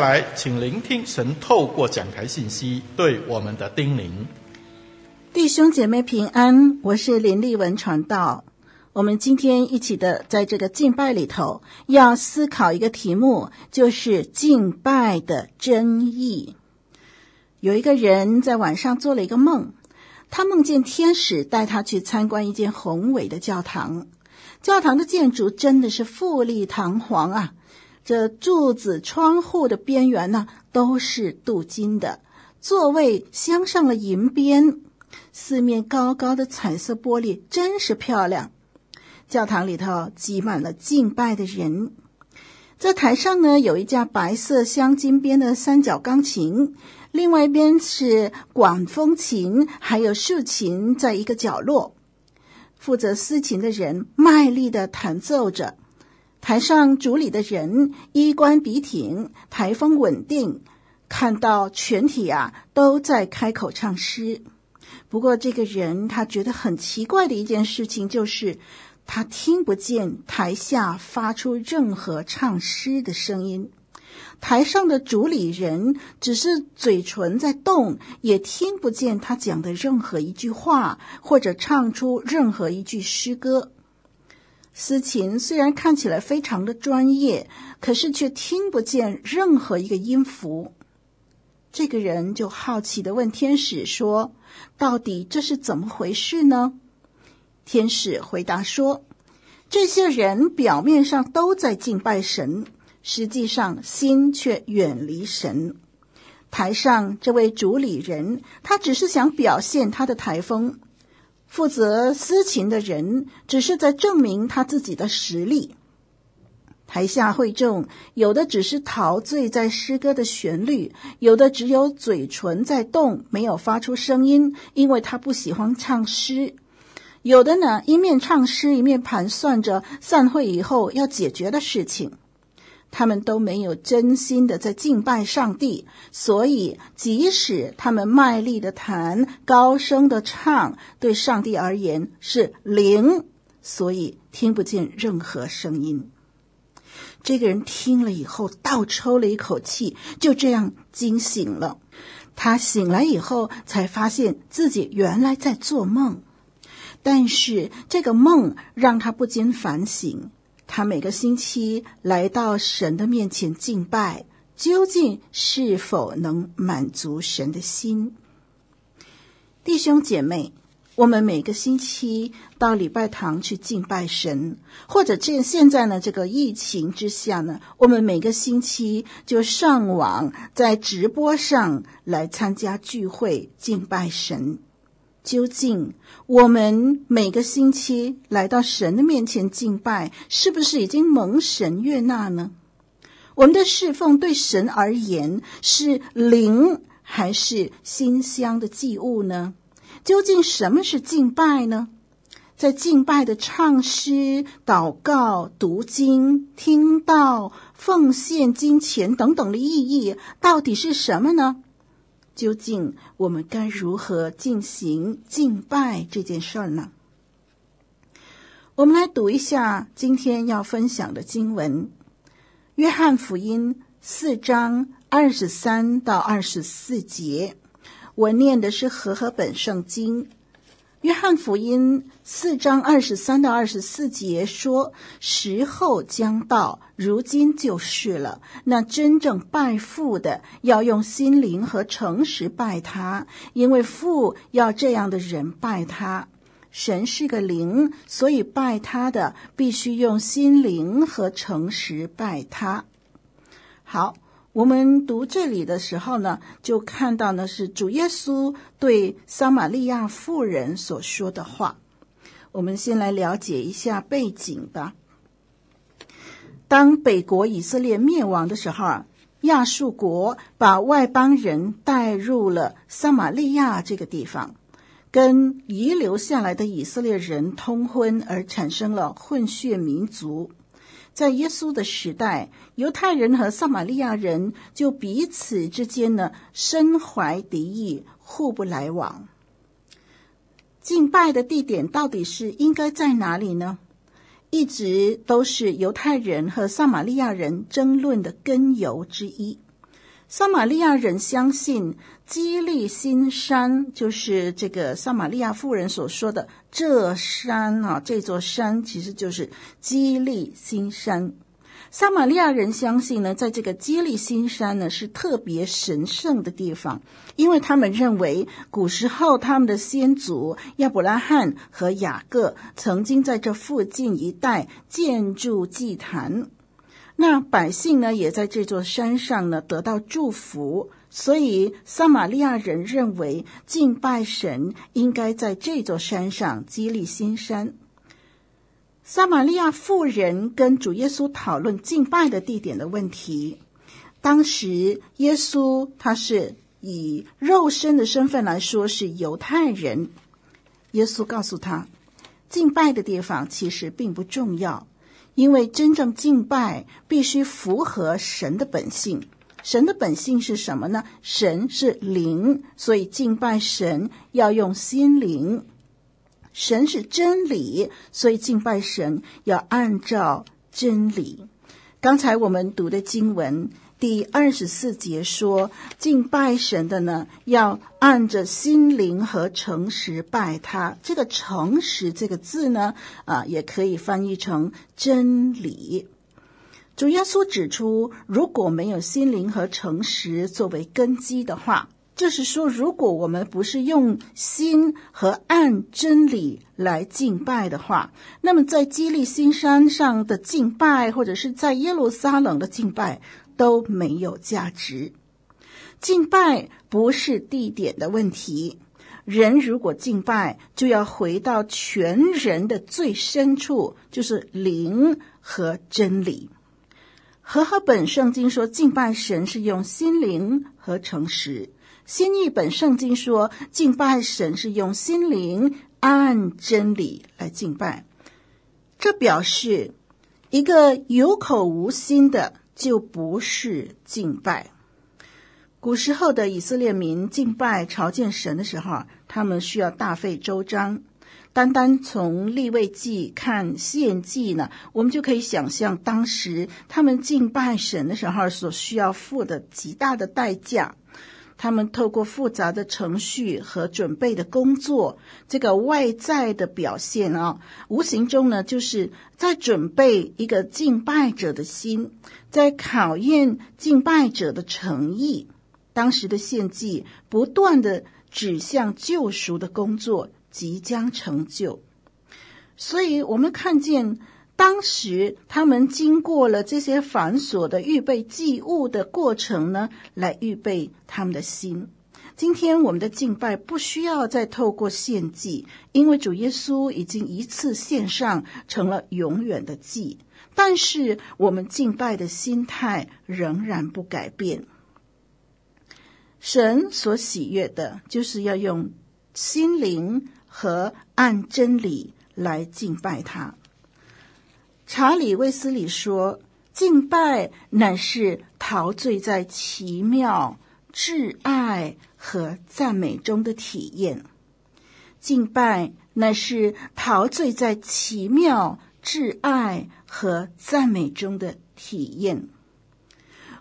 来，请聆听神透过讲台信息对我们的叮咛。弟兄姐妹平安，我是林丽文传道。我们今天一起的在这个敬拜里头，要思考一个题目，就是敬拜的真义。有一个人在晚上做了一个梦，他梦见天使带他去参观一间宏伟的教堂，教堂的建筑真的是富丽堂皇啊。这柱子、窗户的边缘呢，都是镀金的，座位镶上了银边，四面高高的彩色玻璃真是漂亮。教堂里头挤满了敬拜的人，在台上呢，有一架白色镶金边的三角钢琴，另外一边是管风琴，还有竖琴，在一个角落，负责司琴的人卖力地弹奏着。台上主礼的人衣冠笔挺，台风稳定，看到全体啊都在开口唱诗。不过这个人他觉得很奇怪的一件事情就是，他听不见台下发出任何唱诗的声音。台上的主礼人只是嘴唇在动，也听不见他讲的任何一句话，或者唱出任何一句诗歌。司琴虽然看起来非常的专业，可是却听不见任何一个音符。这个人就好奇地问天使说：“到底这是怎么回事呢？”天使回答说：“这些人表面上都在敬拜神，实际上心却远离神。台上这位主礼人，他只是想表现他的台风；负责私琴的人，只是在证明他自己的实力。”台下会众，有的只是陶醉在诗歌的旋律，有的只有嘴唇在动，没有发出声音，因为他不喜欢唱诗；有的呢，一面唱诗，一面盘算着散会以后要解决的事情。他们都没有真心的在敬拜上帝，所以即使他们卖力的弹、高声的唱，对上帝而言是零，所以听不见任何声音。这个人听了以后，倒抽了一口气，就这样惊醒了。他醒来以后，才发现自己原来在做梦。但是这个梦让他不禁反省：他每个星期来到神的面前敬拜，究竟是否能满足神的心？弟兄姐妹。我们每个星期到礼拜堂去敬拜神，或者这现在呢，这个疫情之下呢，我们每个星期就上网在直播上来参加聚会敬拜神。究竟我们每个星期来到神的面前敬拜，是不是已经蒙神悦纳呢？我们的侍奉对神而言是灵还是馨香的祭物呢？究竟什么是敬拜呢？在敬拜的唱诗、祷告、读经、听道、奉献金钱等等的意义，到底是什么呢？究竟我们该如何进行敬拜这件事儿呢？我们来读一下今天要分享的经文，《约翰福音》四章二十三到二十四节。我念的是和合本圣经，《约翰福音》四章二十三到二十四节说：“时候将到，如今就是了。那真正拜父的，要用心灵和诚实拜他，因为父要这样的人拜他。神是个灵，所以拜他的必须用心灵和诚实拜他。”好。我们读这里的时候呢，就看到呢是主耶稣对撒玛利亚妇人所说的话。我们先来了解一下背景吧。当北国以色列灭亡的时候啊，亚述国把外邦人带入了撒玛利亚这个地方，跟遗留下来的以色列人通婚，而产生了混血民族。在耶稣的时代，犹太人和撒玛利亚人就彼此之间呢深怀敌意，互不来往。敬拜的地点到底是应该在哪里呢？一直都是犹太人和撒玛利亚人争论的根由之一。撒玛利亚人相信基利心山，就是这个撒玛利亚妇人所说的这山啊，这座山其实就是基利心山。撒玛利亚人相信呢，在这个基利心山呢是特别神圣的地方，因为他们认为古时候他们的先祖亚伯拉罕和雅各曾经在这附近一带建筑祭坛。那百姓呢，也在这座山上呢得到祝福，所以撒玛利亚人认为敬拜神应该在这座山上激励新山。撒玛利亚妇人跟主耶稣讨论敬拜的地点的问题。当时耶稣他是以肉身的身份来说是犹太人，耶稣告诉他，敬拜的地方其实并不重要。因为真正敬拜必须符合神的本性，神的本性是什么呢？神是灵，所以敬拜神要用心灵。神是真理，所以敬拜神要按照真理。刚才我们读的经文第二十四节说，敬拜神的呢，要按着心灵和诚实拜他。这个“诚实”这个字呢，啊，也可以翻译成真理。主耶稣指出，如果没有心灵和诚实作为根基的话，就是说，如果我们不是用心和按真理来敬拜的话，那么在基利新山上的敬拜，或者是在耶路撒冷的敬拜，都没有价值。敬拜不是地点的问题，人如果敬拜，就要回到全人的最深处，就是灵和真理。和合本圣经说，敬拜神是用心灵和诚实。新译本圣经说，敬拜神是用心灵按真理来敬拜。这表示，一个有口无心的就不是敬拜。古时候的以色列民敬拜朝见神的时候，他们需要大费周章。单单从立位记看献祭呢，我们就可以想象当时他们敬拜神的时候所需要付的极大的代价。他们透过复杂的程序和准备的工作，这个外在的表现啊，无形中呢，就是在准备一个敬拜者的心，在考验敬拜者的诚意。当时的献祭不断地指向救赎的工作即将成就，所以我们看见。当时他们经过了这些繁琐的预备祭物的过程呢，来预备他们的心。今天我们的敬拜不需要再透过献祭，因为主耶稣已经一次献上，成了永远的祭。但是我们敬拜的心态仍然不改变。神所喜悦的，就是要用心灵和按真理来敬拜他。查理·卫斯理说：“敬拜乃是陶醉在奇妙、挚爱和赞美中的体验。敬拜乃是陶醉在奇妙、挚爱和赞美中的体验。”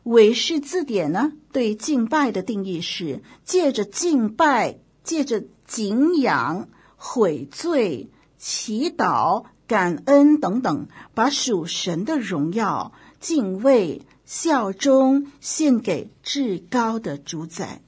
韦氏字典呢，对敬拜的定义是：借着敬拜，借着敬仰、悔罪、祈祷。感恩等等，把属神的荣耀、敬畏、效忠献给至高的主宰。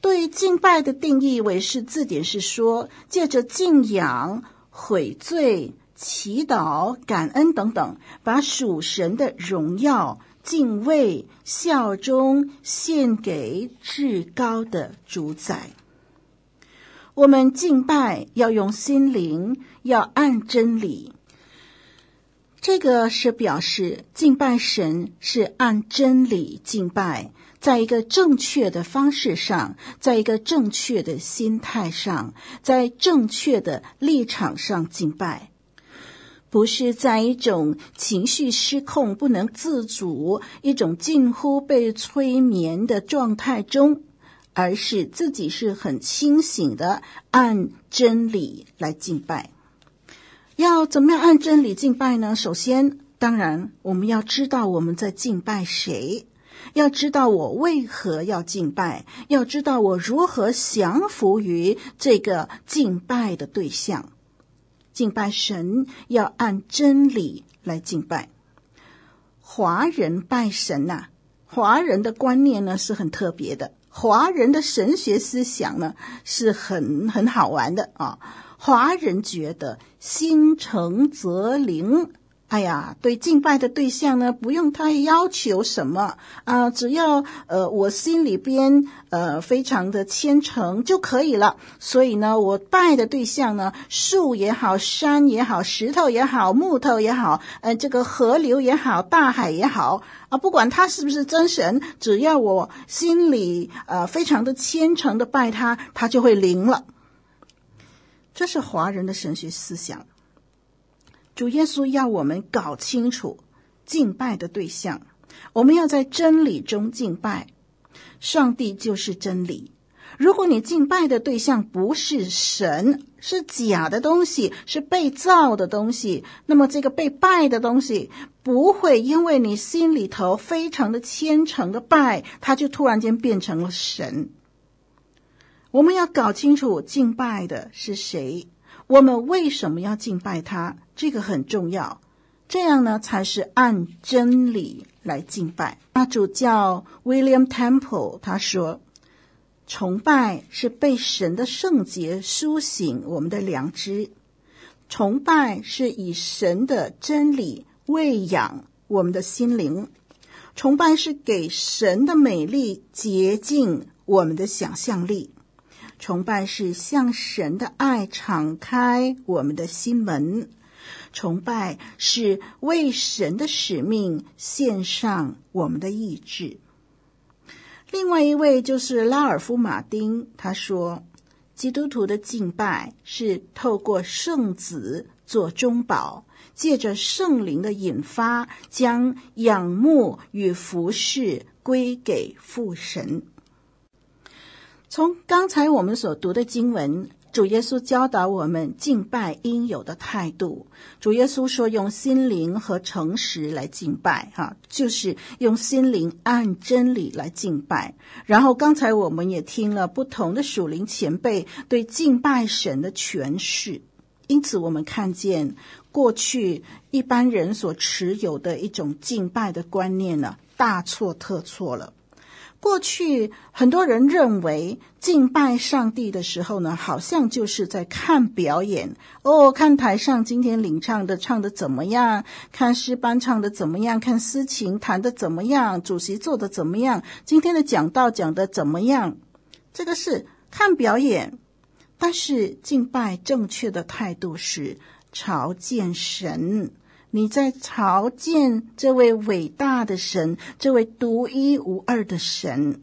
对敬拜的定义，韦氏字典是说，借着敬仰、悔罪、祈祷、感恩等等，把属神的荣耀、敬畏、效忠献给至高的主宰。我们敬拜要用心灵，要按真理。这个是表示敬拜神是按真理敬拜，在一个正确的方式上，在一个正确的心态上，在正确的立场上敬拜，不是在一种情绪失控、不能自主、一种近乎被催眠的状态中。而是自己是很清醒的，按真理来敬拜。要怎么样按真理敬拜呢？首先，当然我们要知道我们在敬拜谁，要知道我为何要敬拜，要知道我如何降服于这个敬拜的对象。敬拜神要按真理来敬拜。华人拜神呐、华人的观念呢是很特别的。华人的神学思想呢，是很很好玩的啊。华人觉得心诚则灵，哎呀，对敬拜的对象呢，不用太要求什么啊，只要呃我心里边呃非常的虔诚就可以了。所以呢，我拜的对象呢，树也好，山也好，石头也好，木头也好，呃，这个河流也好，大海也好。啊，不管他是不是真神，只要我心里呃非常的虔诚的拜他，他就会灵了。这是华人的神学思想。主耶稣要我们搞清楚敬拜的对象，我们要在真理中敬拜。上帝就是真理。如果你敬拜的对象不是神，是假的东西，是被造的东西，那么这个被拜的东西不会因为你心里头非常的虔诚的拜，它就突然间变成了神。我们要搞清楚敬拜的是谁，我们为什么要敬拜他，这个很重要。这样呢，才是按真理来敬拜。那主教 William Temple 他说。崇拜是被神的圣洁苏醒我们的良知，崇拜是以神的真理喂养我们的心灵，崇拜是给神的美丽洁净我们的想象力，崇拜是向神的爱敞开我们的心门，崇拜是为神的使命献上我们的意志。另外一位就是拉尔夫·马丁，他说：“基督徒的敬拜是透过圣子做中保，借着圣灵的引发，将仰慕与服侍归给父神。”从刚才我们所读的经文。主耶稣教导我们敬拜应有的态度。主耶稣说：“用心灵和诚实来敬拜，哈，就是用心灵按真理来敬拜。”然后刚才我们也听了不同的属灵前辈对敬拜神的诠释，因此我们看见过去一般人所持有的一种敬拜的观念呢，大错特错了。过去很多人认为敬拜上帝的时候呢，好像就是在看表演哦，看台上今天领唱的唱的怎么样，看诗班唱的怎么样，看司琴弹的怎么样，主席做的怎么样，今天的讲道讲的怎么样，这个是看表演。但是敬拜正确的态度是朝见神。你在朝见这位伟大的神，这位独一无二的神。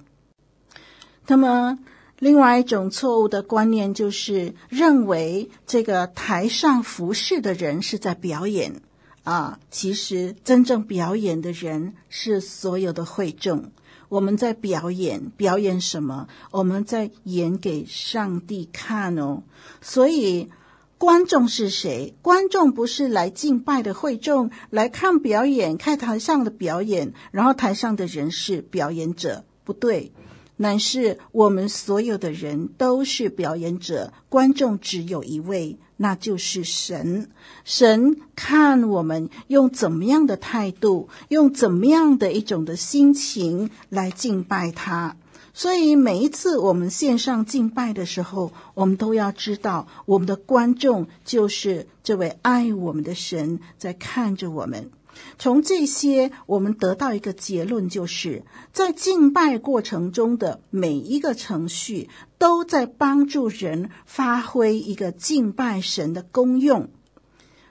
那么，另外一种错误的观念就是认为这个台上服侍的人是在表演啊。其实，真正表演的人是所有的会众。我们在表演，表演什么？我们在演给上帝看哦。所以。观众是谁？观众不是来敬拜的会众，来看表演，看台上的表演，然后台上的人是表演者，不对，乃是我们所有的人都是表演者，观众只有一位，那就是神。神看我们用怎么样的态度，用怎么样的一种的心情来敬拜他。所以每一次我们线上敬拜的时候，我们都要知道，我们的观众就是这位爱我们的神在看着我们。从这些，我们得到一个结论，就是在敬拜过程中的每一个程序，都在帮助人发挥一个敬拜神的功用。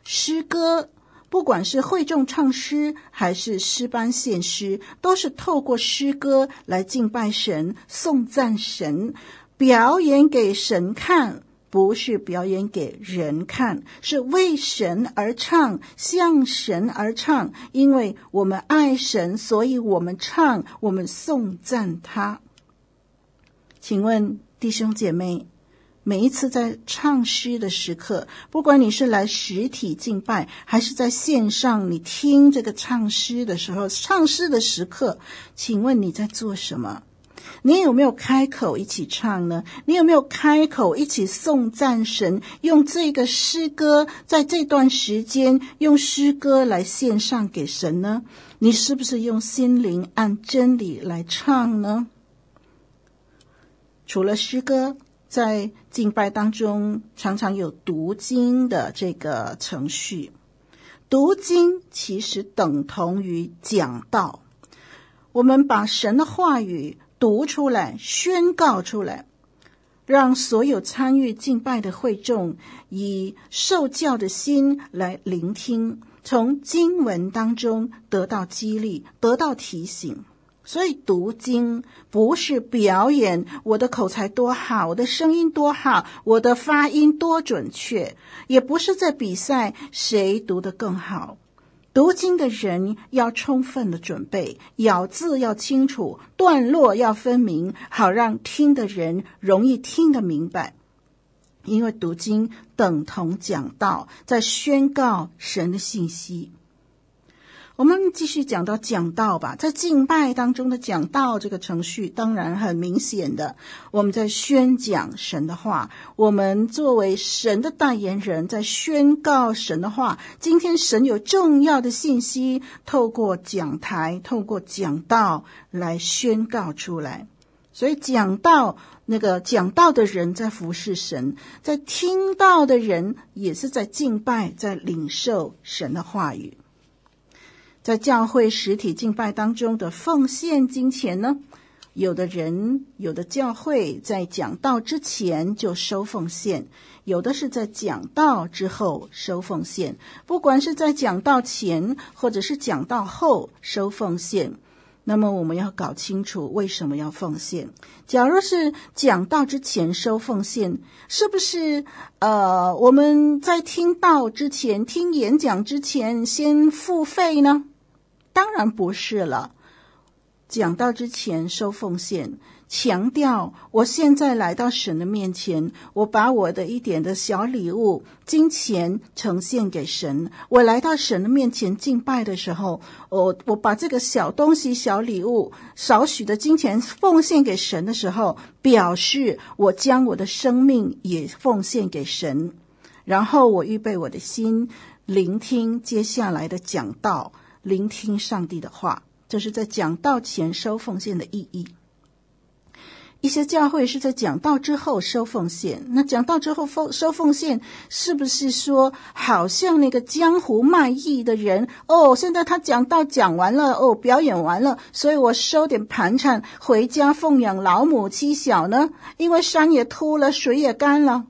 诗歌。不管是会众唱诗，还是诗班献诗，都是透过诗歌来敬拜神、颂赞神，表演给神看，不是表演给人看，是为神而唱，向神而唱。因为我们爱神，所以我们唱，我们颂赞他。请问弟兄姐妹，每一次在唱诗的时刻，不管你是来实体敬拜，还是在线上，你听这个唱诗的时候，唱诗的时刻，请问你在做什么？你有没有开口一起唱呢？你有没有开口一起颂赞神？用这个诗歌，在这段时间用诗歌来献上给神呢？你是不是用心灵按真理来唱呢？除了诗歌。在敬拜当中，常常有读经的这个程序。读经其实等同于讲道。我们把神的话语读出来，宣告出来，让所有参与敬拜的会众以受教的心来聆听，从经文当中得到激励，得到提醒。所以读经不是表演我的口才多好，我的声音多好，我的发音多准确，也不是在比赛谁读得更好。读经的人要充分的准备，咬字要清楚，段落要分明，好让听的人容易听得明白。因为读经等同讲道，在宣告神的信息。我们继续讲到讲道吧，在敬拜当中的讲道这个程序，当然很明显的，我们在宣讲神的话，我们作为神的代言人，在宣告神的话。今天神有重要的信息，透过讲台，透过讲道来宣告出来。所以讲道，那个讲道的人在服侍神，在听到的人也是在敬拜，在领受神的话语。在教会实体敬拜当中的奉献金钱呢，有的人、有的教会在讲道之前就收奉献，有的是在讲道之后收奉献。不管是在讲道前或者是讲道后收奉献，那么我们要搞清楚为什么要奉献。假如是讲道之前收奉献，是不是呃我们在听道之前、听演讲之前先付费呢？当然不是了。讲到之前收奉献，强调我现在来到神的面前，我把我的一点的小礼物、金钱呈现给神。我来到神的面前敬拜的时候，我我把这个小东西、小礼物、少许的金钱奉献给神的时候，表示我将我的生命也奉献给神。然后我预备我的心，聆听接下来的讲道。聆听上帝的话，这是在讲道前收奉献的意义。一些教会是在讲道之后收奉献。那讲道之后奉收奉献，是不是说好像那个江湖卖艺的人哦？现在他讲道讲完了哦，表演完了，所以我收点盘缠回家奉养老母妻小呢？因为山也秃了，水也干了。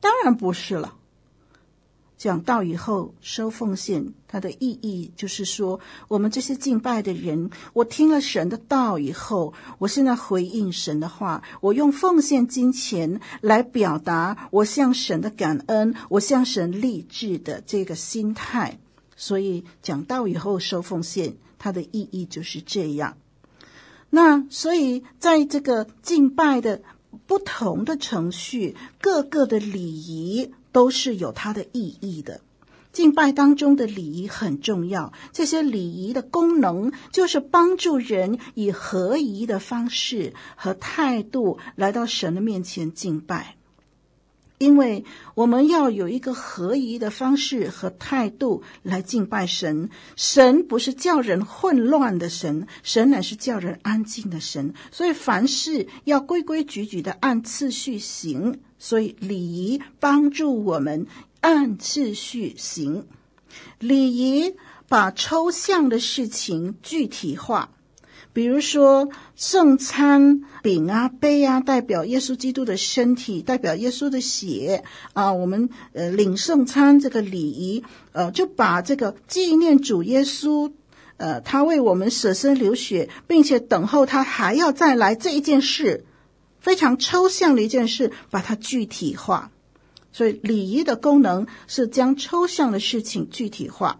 当然不是了。讲道以后收奉献，它的意义就是说，我们这些敬拜的人，我听了神的道以后，我现在回应神的话，我用奉献金钱来表达我向神的感恩，我向神立志的这个心态。所以讲道以后收奉献，它的意义就是这样。那所以在这个敬拜的不同的程序，各个的礼仪。都是有它的意义的，敬拜当中的礼仪很重要。这些礼仪的功能，就是帮助人以合宜的方式和态度来到神的面前敬拜。因为我们要有一个合宜的方式和态度来敬拜神。神不是叫人混乱的神，神乃是叫人安静的神。所以凡事要规规矩矩的按次序行。所以礼仪帮助我们按次序行，礼仪把抽象的事情具体化，比如说圣餐饼啊、杯啊，代表耶稣基督的身体，代表耶稣的血啊。我们呃领圣餐这个礼仪，呃就把这个纪念主耶稣，呃他为我们舍身流血，并且等候他还要再来这一件事。非常抽象的一件事，把它具体化。所以礼仪的功能是将抽象的事情具体化。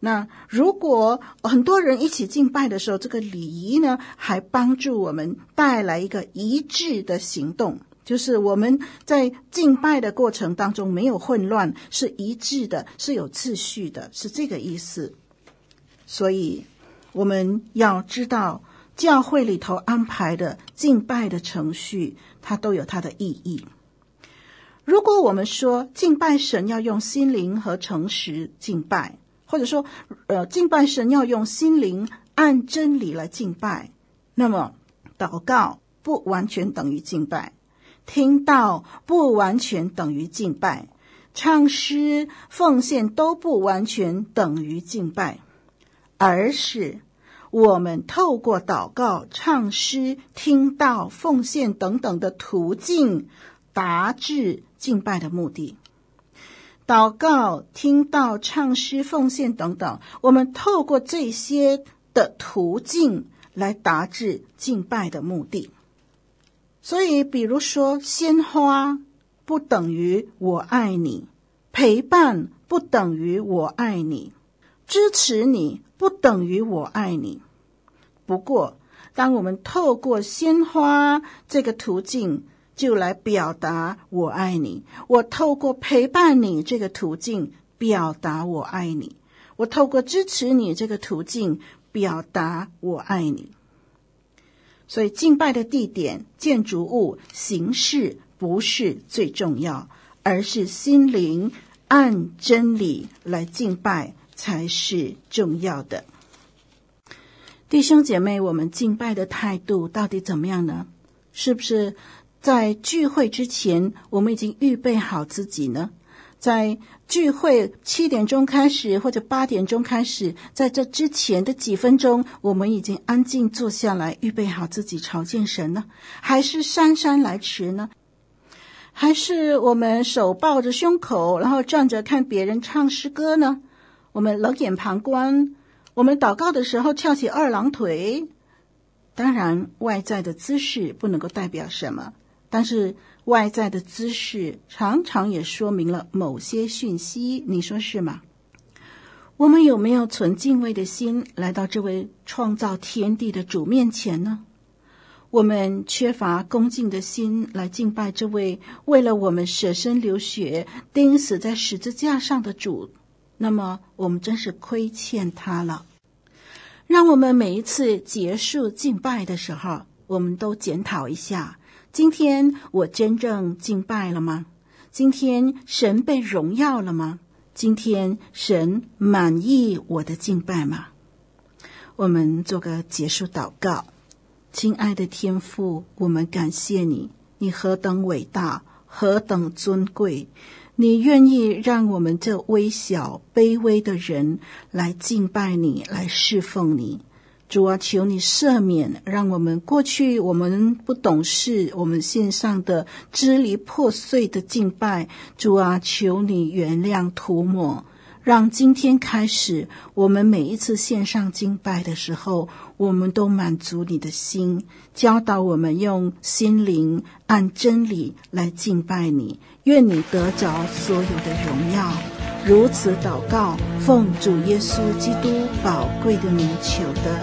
那如果很多人一起敬拜的时候，这个礼仪呢，还帮助我们带来一个一致的行动，就是我们在敬拜的过程当中没有混乱，是一致的，是有秩序的，是这个意思。所以我们要知道。教会里头安排的敬拜的程序，它都有它的意义。如果我们说敬拜神要用心灵和诚实敬拜，或者说，呃，敬拜神要用心灵按真理来敬拜，那么祷告不完全等于敬拜，听到不完全等于敬拜，唱诗奉献都不完全等于敬拜，而是。我们透过祷告、唱诗、听到、奉献等等的途径，达至敬拜的目的。祷告、听到、唱诗、奉献等等，我们透过这些的途径来达至敬拜的目的。所以，比如说，鲜花不等于我爱你，陪伴不等于我爱你。支持你不等于我爱你。不过，当我们透过鲜花这个途径，就来表达我爱你；我透过陪伴你这个途径，表达我爱你；我透过支持你这个途径，表达我爱你。所以，敬拜的地点、建筑物、形式不是最重要，而是心灵按真理来敬拜才是重要的。弟兄姐妹，我们敬拜的态度到底怎么样呢？是不是在聚会之前，我们已经预备好自己呢？在聚会七点钟开始或者八点钟开始，在这之前的几分钟，我们已经安静坐下来，预备好自己朝见神呢？还是姗姗来迟呢？还是我们手抱着胸口，然后站着看别人唱诗歌呢？我们冷眼旁观，我们祷告的时候翘起二郎腿。当然，外在的姿势不能够代表什么，但是。外在的姿势常常也说明了某些讯息，你说是吗？我们有没有存敬畏的心来到这位创造天地的主面前呢？我们缺乏恭敬的心来敬拜这位为了我们舍身流血、钉死在十字架上的主，那么我们真是亏欠他了。让我们每一次结束敬拜的时候，我们都检讨一下。今天我真正敬拜了吗？今天神被荣耀了吗？今天神满意我的敬拜吗？我们做个结束祷告，亲爱的天父，我们感谢你，你何等伟大，何等尊贵，你愿意让我们这微小卑微的人来敬拜你，来侍奉你。主啊，求你赦免，让我们过去我们不懂事，我们献上的支离破碎的敬拜。主啊，求你原谅涂抹，让今天开始，我们每一次献上敬拜的时候，我们都满足你的心，教导我们用心灵按真理来敬拜你。愿你得着所有的荣耀。如此祷告，奉主耶稣基督宝贵的名求的，